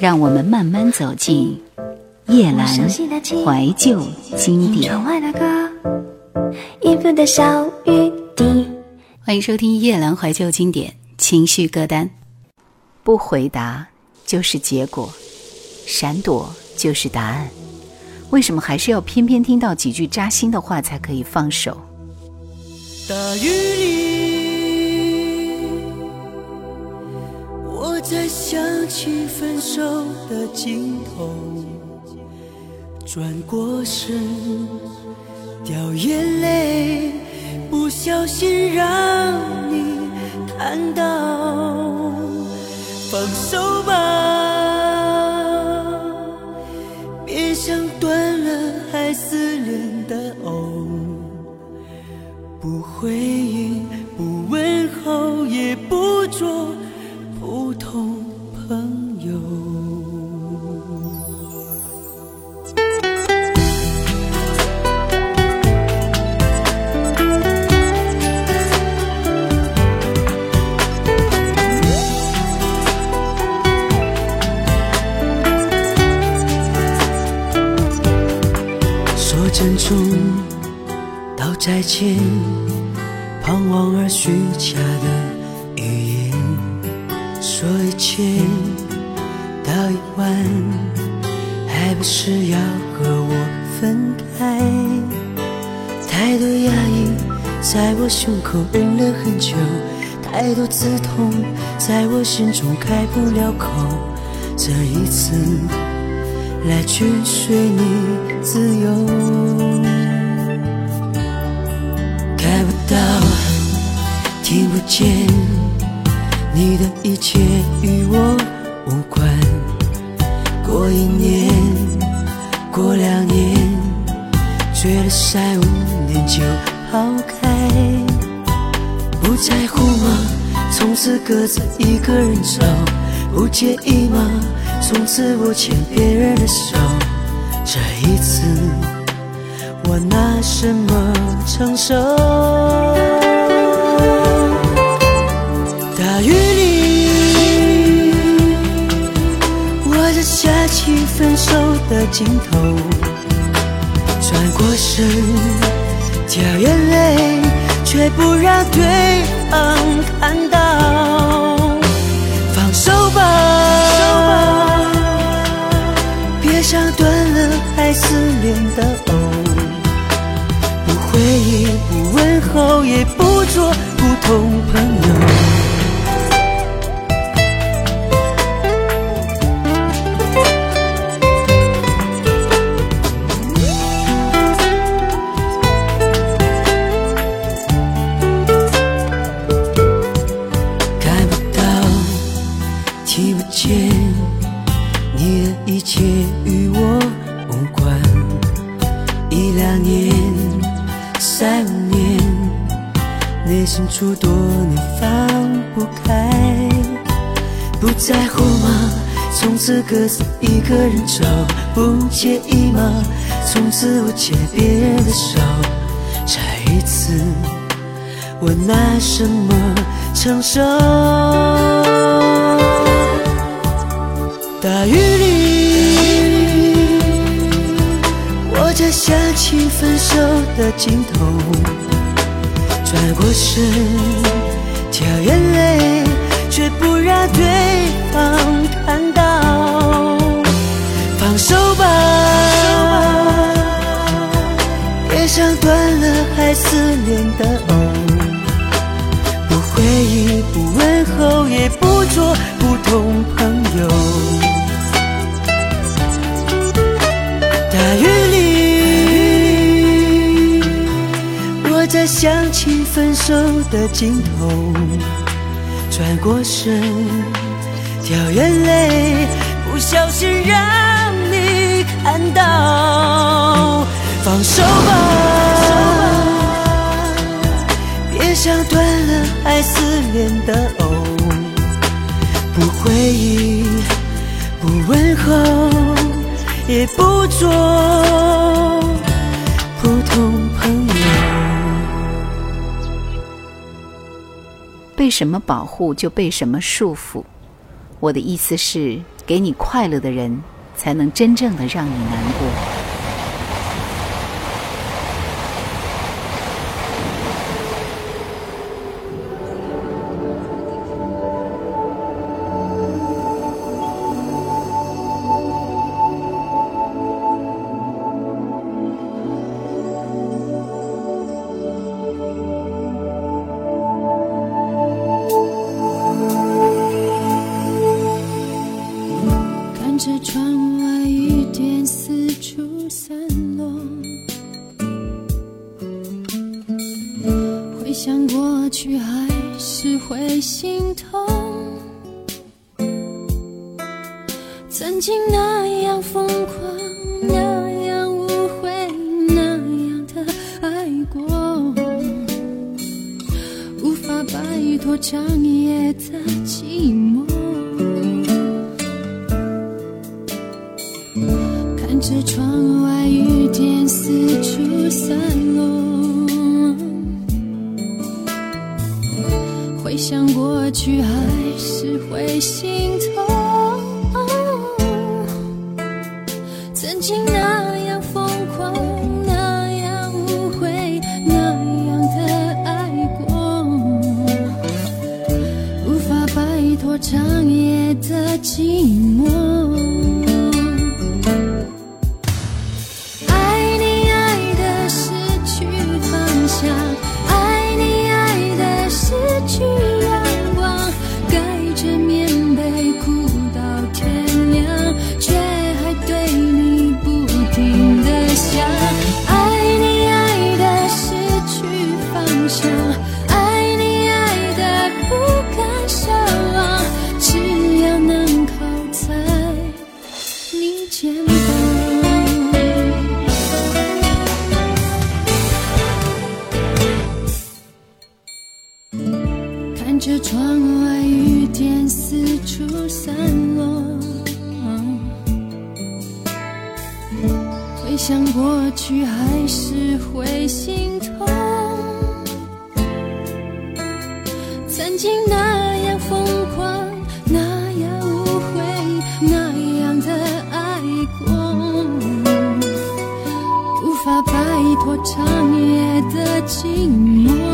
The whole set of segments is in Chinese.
让我们慢慢走进叶阑怀旧经典。欢迎收听夜阑怀旧经典情绪歌单。不回答就是结果，闪躲就是答案。为什么还是要偏偏听到几句扎心的话才可以放手？大雨里，再想起分手的尽头，转过身，掉眼泪，不小心让你看到，放手吧，别像断了还撕裂的藕。不会很久，太多刺痛在我心中开不了口。这一次，来去随你自由。开不到听不见你的一切与我无关。过一年，过两年，觉得三五年就抛开。在乎吗？从此各自一个人走。不介意吗？从此我牵别人的手。这一次。我拿什么承受？大雨里，我在下起分手的尽头，转过身，掉眼泪，却不让对方看到。放手吧，别像断了还思念的藕。回忆不问候，也不做普通朋友。两年。三年，内心处多年放不开，不在乎吗？从此各自一个人走，不介意吗？从此我牵别人的手，这一次我拿什么承受？大雨里。我在想起分手的尽头，转过身，掉眼泪，却不让对方看到。放手吧，别像断了还思念的藕。不回忆，不问候，也不做普通朋友。大雨在想起分手的尽头，转过身，掉眼泪，不小心让你看到。放手吧，别像断了还撕裂的藕。不回忆，不问候，也不做被什么保护就被什么束缚。我的意思是，给你快乐的人，才能真正的让你难过。过无法摆脱长夜的寂寞。看着窗外雨点四处散落回想过去还是会心痛。长夜的寂寞。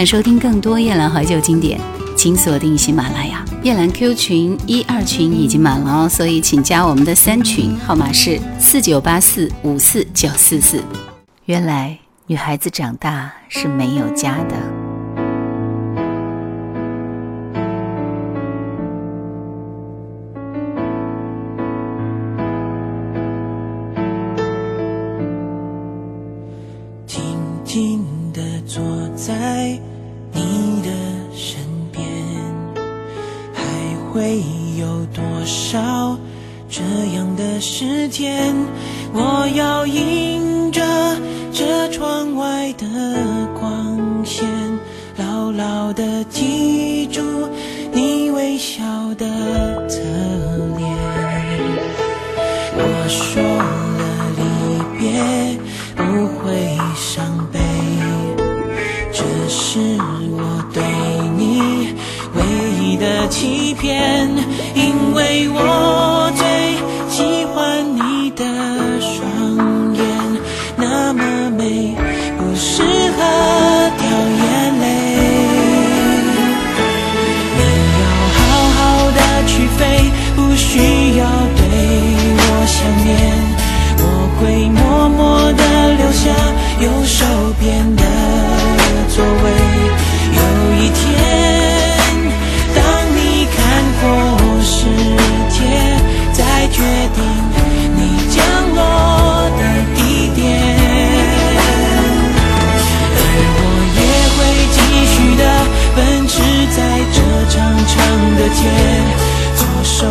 想收听更多夜兰怀旧经典请锁定喜马拉雅。夜兰 q 群一二群已经满了哦所以请加我们的三群号码是四九八四五四九四四。原来女孩子长大是没有家的。天左手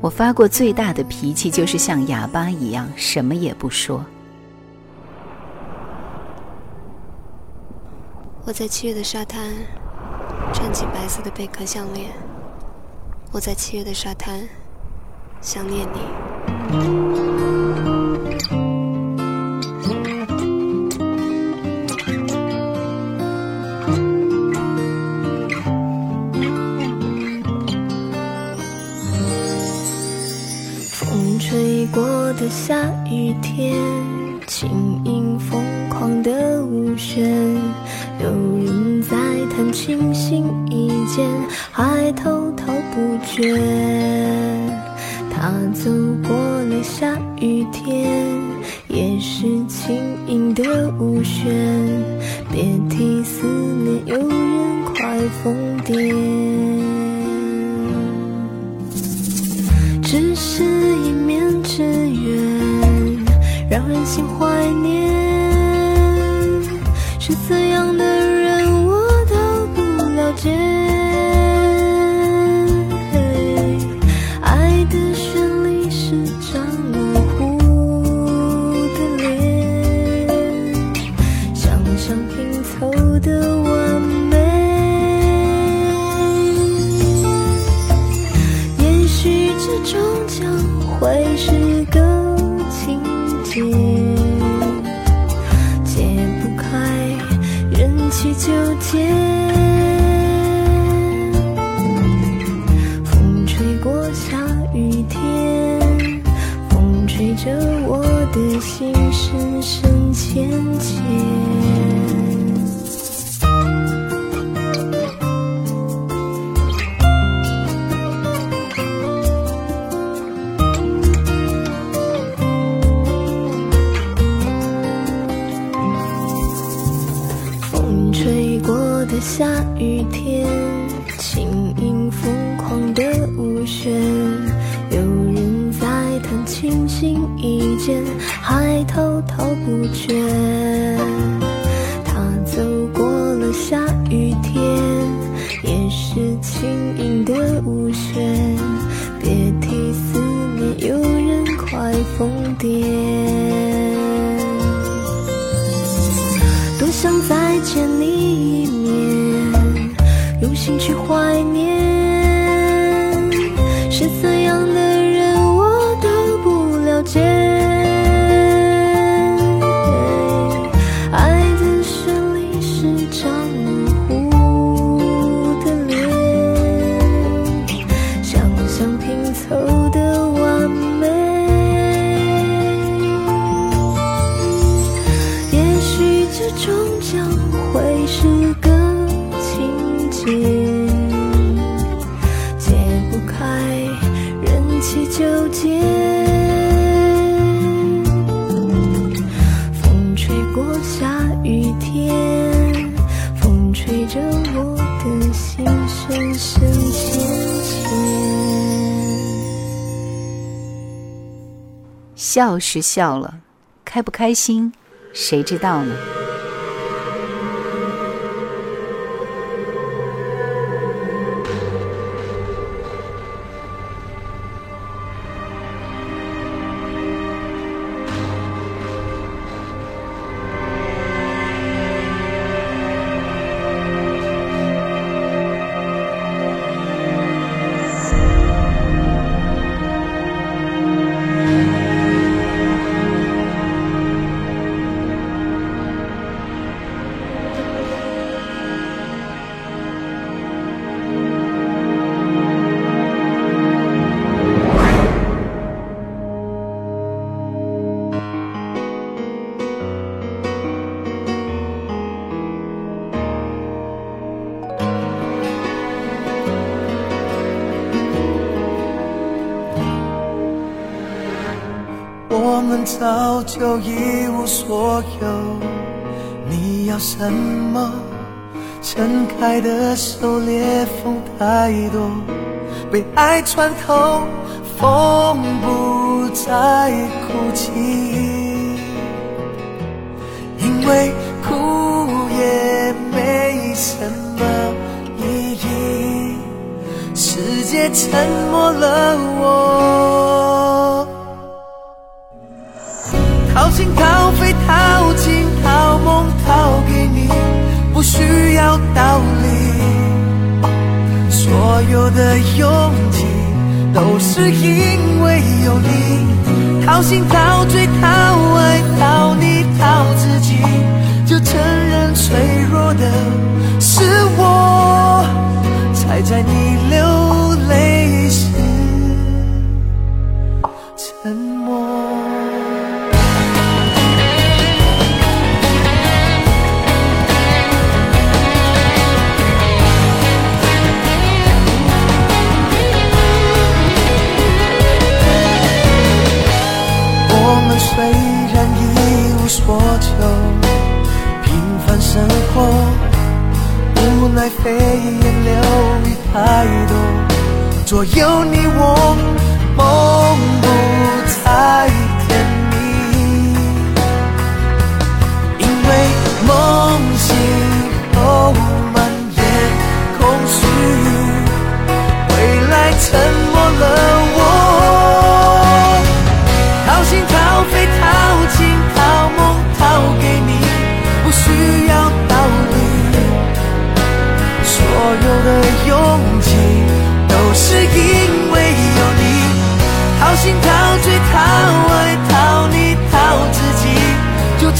我发过最大的脾气就是像哑巴一样什么也不说。我在七月的沙滩穿起白色的贝壳项链。我在七月的沙滩想念你。下雨天，轻盈疯狂的舞旋，有人在弹琴心一间，还滔滔不绝。他走过了下雨天，也是轻盈的舞旋，别提思念，有人快疯癫。只是一面之缘。让人心怀念。疯癫多想再见你一面用心去怀念是怎样的天风吹着我的心，深深浅浅。笑是笑了，开不开心谁知道呢？早就一无所有，你要什么？撑开的手裂缝太多，被爱穿透，风不再哭泣，因为哭也没什么意义，世界沉默了我。掏心掏肺掏情掏梦掏给你，不需要道理。所有的勇气都是因为有你。掏心掏肺掏爱掏你掏自己，就承认脆弱的是我，才在你流泪虽然一无所求，平凡生活无奈飞烟流，已太多，左右你我梦不。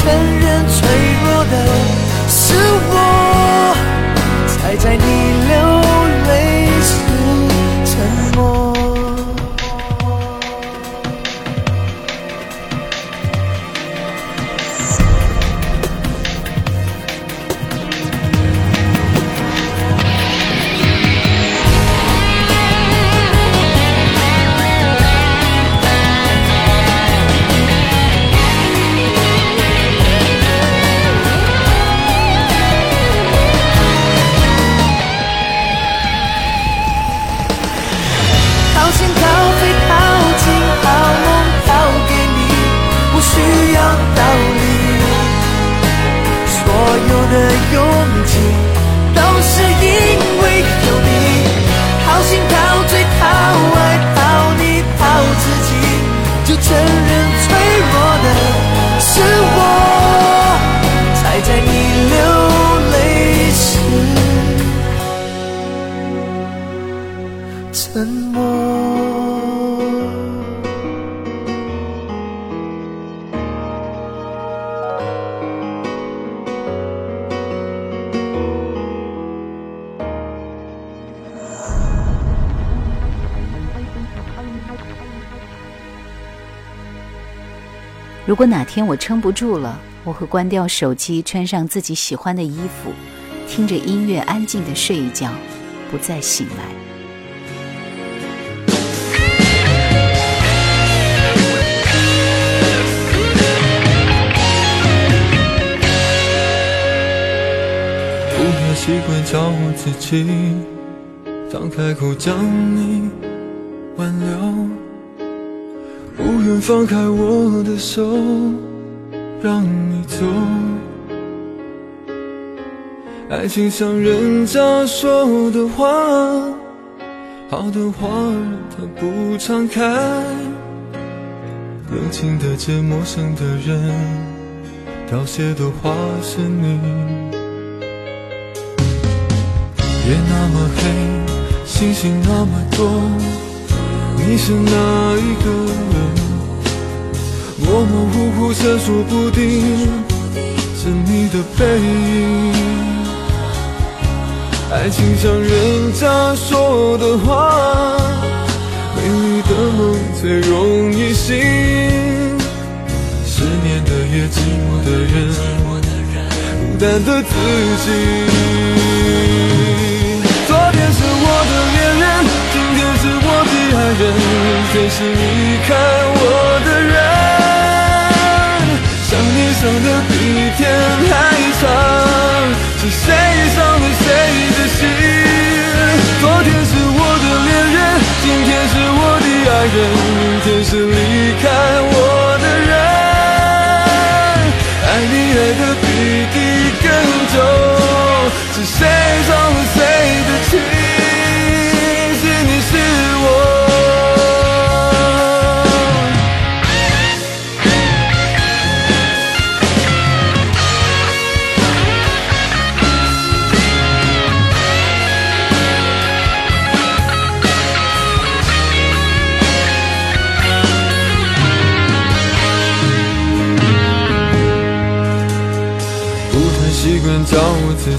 就是我，才在你流泪时沉默。如果哪天我撑不住了，我会关掉手机，穿上自己喜欢的衣服，听着音乐安静的睡一觉，不再醒来。不太习惯叫我自己，当开口将你挽留，不愿放开我的手，让你走。爱情像人家说的话，好的话儿它不常开，冷静的街陌生的人，凋谢的花是你。夜那么黑，星星那么多，你是哪一个人？模模糊糊闪烁不定，是你的背影。爱情像人家说的话，美丽的梦最容易醒。失眠的夜，寂寞的人，孤单的自己。昨天是我的恋人，爱人，天是离开我的人。想你想的比天还长，是谁伤了谁的心？昨天是我的恋人，今天是我的爱人，明天是离开我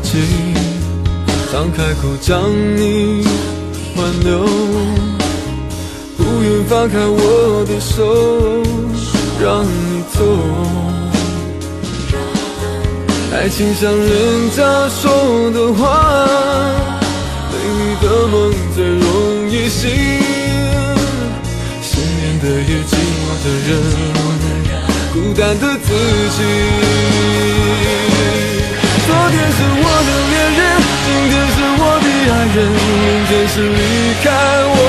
己，当开口将你挽留，不愿放开我的手，让你走。爱情像人家说的话，美丽的梦最容易醒。失眠的夜，寂寞的人，孤单的自己。昨天是我的恋人今天是我的爱人明天是离开我。